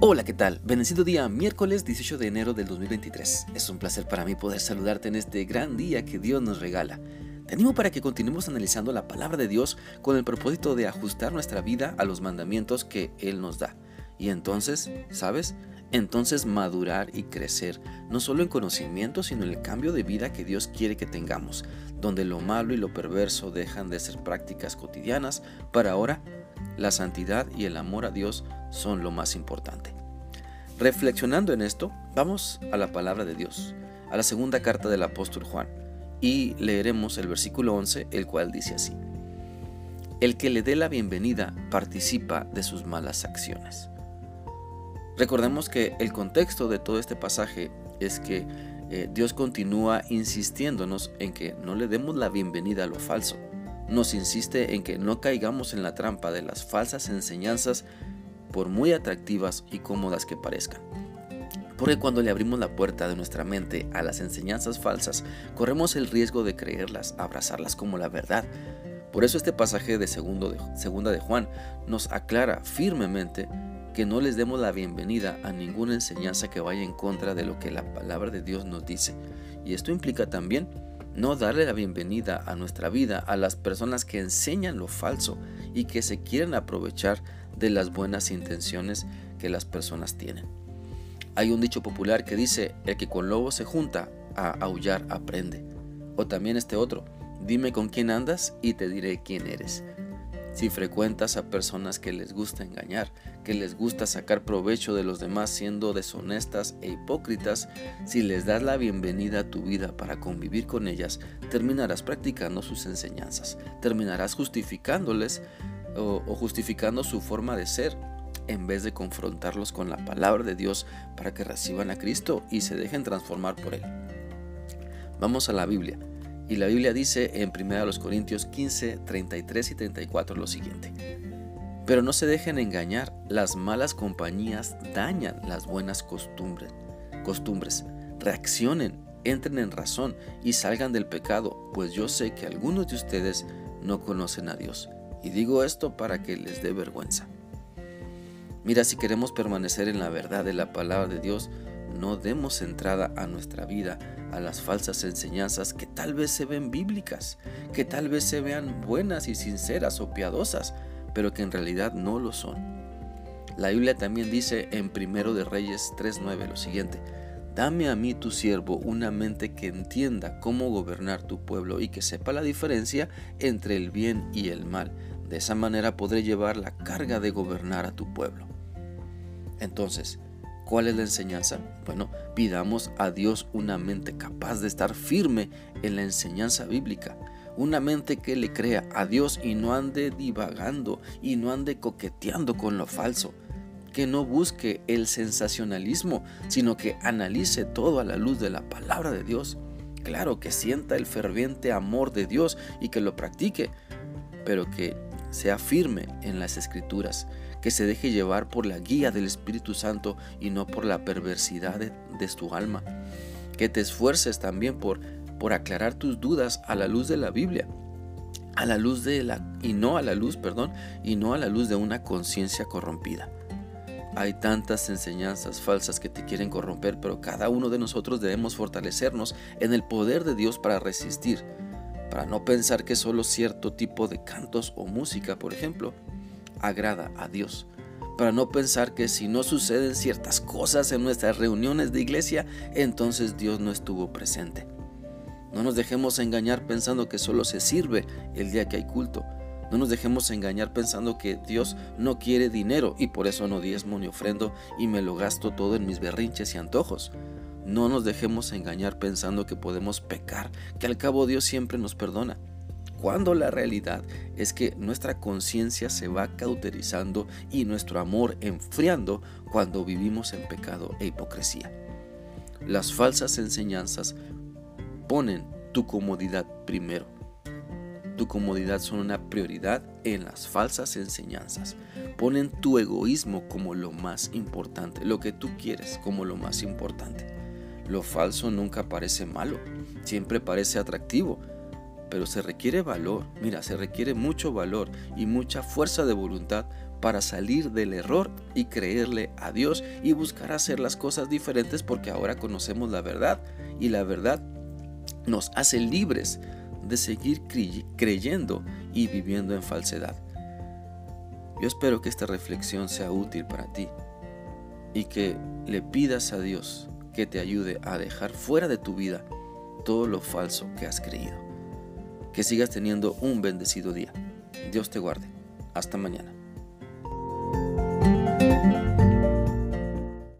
Hola, ¿qué tal? Bendecido día, miércoles 18 de enero del 2023. Es un placer para mí poder saludarte en este gran día que Dios nos regala. Te animo para que continuemos analizando la palabra de Dios con el propósito de ajustar nuestra vida a los mandamientos que Él nos da. Y entonces, ¿sabes? Entonces madurar y crecer, no solo en conocimiento, sino en el cambio de vida que Dios quiere que tengamos, donde lo malo y lo perverso dejan de ser prácticas cotidianas para ahora la santidad y el amor a Dios son lo más importante. Reflexionando en esto, vamos a la palabra de Dios, a la segunda carta del apóstol Juan, y leeremos el versículo 11, el cual dice así. El que le dé la bienvenida participa de sus malas acciones. Recordemos que el contexto de todo este pasaje es que eh, Dios continúa insistiéndonos en que no le demos la bienvenida a lo falso. Nos insiste en que no caigamos en la trampa de las falsas enseñanzas por muy atractivas y cómodas que parezcan. Porque cuando le abrimos la puerta de nuestra mente a las enseñanzas falsas, corremos el riesgo de creerlas, abrazarlas como la verdad. Por eso este pasaje de, segundo segunda de Juan nos aclara firmemente que no les demos la bienvenida a ninguna enseñanza que vaya en contra de lo que la palabra de Dios nos dice. Y esto implica también no darle la bienvenida a nuestra vida a las personas que enseñan lo falso y que se quieren aprovechar de las buenas intenciones que las personas tienen. Hay un dicho popular que dice, el que con lobo se junta, a aullar aprende. O también este otro, dime con quién andas y te diré quién eres. Si frecuentas a personas que les gusta engañar, que les gusta sacar provecho de los demás siendo deshonestas e hipócritas, si les das la bienvenida a tu vida para convivir con ellas, terminarás practicando sus enseñanzas, terminarás justificándoles o, justificando su forma de ser en vez de confrontarlos con la palabra de Dios para que reciban a Cristo y se dejen transformar por Él. Vamos a la Biblia. Y la Biblia dice en 1 Corintios 15, 33 y 34 lo siguiente. Pero no se dejen engañar, las malas compañías dañan las buenas costumbres. costumbres. Reaccionen, entren en razón y salgan del pecado, pues yo sé que algunos de ustedes no conocen a Dios. Y digo esto para que les dé vergüenza. Mira, si queremos permanecer en la verdad de la palabra de Dios, no demos entrada a nuestra vida a las falsas enseñanzas que tal vez se ven bíblicas, que tal vez se vean buenas y sinceras o piadosas, pero que en realidad no lo son. La Biblia también dice en Primero de Reyes 3:9 lo siguiente: Dame a mí tu siervo una mente que entienda cómo gobernar tu pueblo y que sepa la diferencia entre el bien y el mal. De esa manera podré llevar la carga de gobernar a tu pueblo. Entonces, ¿Cuál es la enseñanza? Bueno, pidamos a Dios una mente capaz de estar firme en la enseñanza bíblica. Una mente que le crea a Dios y no ande divagando y no ande coqueteando con lo falso. Que no busque el sensacionalismo, sino que analice todo a la luz de la palabra de Dios. Claro, que sienta el ferviente amor de Dios y que lo practique, pero que sea firme en las escrituras, que se deje llevar por la guía del Espíritu Santo y no por la perversidad de, tu alma, que te esfuerces también por, por aclarar tus dudas a la luz de la Biblia, a la luz de la y no a la luz, perdón, y no a la luz de una conciencia corrompida. Hay tantas enseñanzas falsas que te quieren corromper, pero cada uno de nosotros debemos fortalecernos en el poder de Dios para resistir para no pensar que solo cierto tipo de cantos o música, por ejemplo, agrada a Dios, para no pensar que si no suceden ciertas cosas en nuestras reuniones de iglesia, entonces Dios no estuvo presente. No nos dejemos engañar pensando que solo se sirve el día que hay culto. No nos dejemos engañar pensando que Dios no quiere dinero y por eso no diezmo ni ofrendo y me lo gasto todo en mis berrinches y antojos. No nos dejemos engañar pensando que podemos pecar, que al cabo Dios siempre nos perdona. Cuando la realidad es que nuestra conciencia se va cauterizando y nuestro amor enfriando cuando vivimos en pecado e hipocresía. Las falsas enseñanzas ponen tu comodidad primero. Tu comodidad son una prioridad en las falsas enseñanzas. Ponen tu egoísmo como lo más importante, lo que tú quieres como lo más importante. Lo falso nunca parece malo, siempre parece atractivo, pero se requiere valor, mira, se requiere mucho valor y mucha fuerza de voluntad para salir del error y creerle a Dios y buscar hacer las cosas diferentes porque ahora conocemos la verdad y la verdad nos hace libres de seguir creyendo y viviendo en falsedad. Yo espero que esta reflexión sea útil para ti y que le pidas a Dios que te ayude a dejar fuera de tu vida todo lo falso que has creído. Que sigas teniendo un bendecido día. Dios te guarde. Hasta mañana.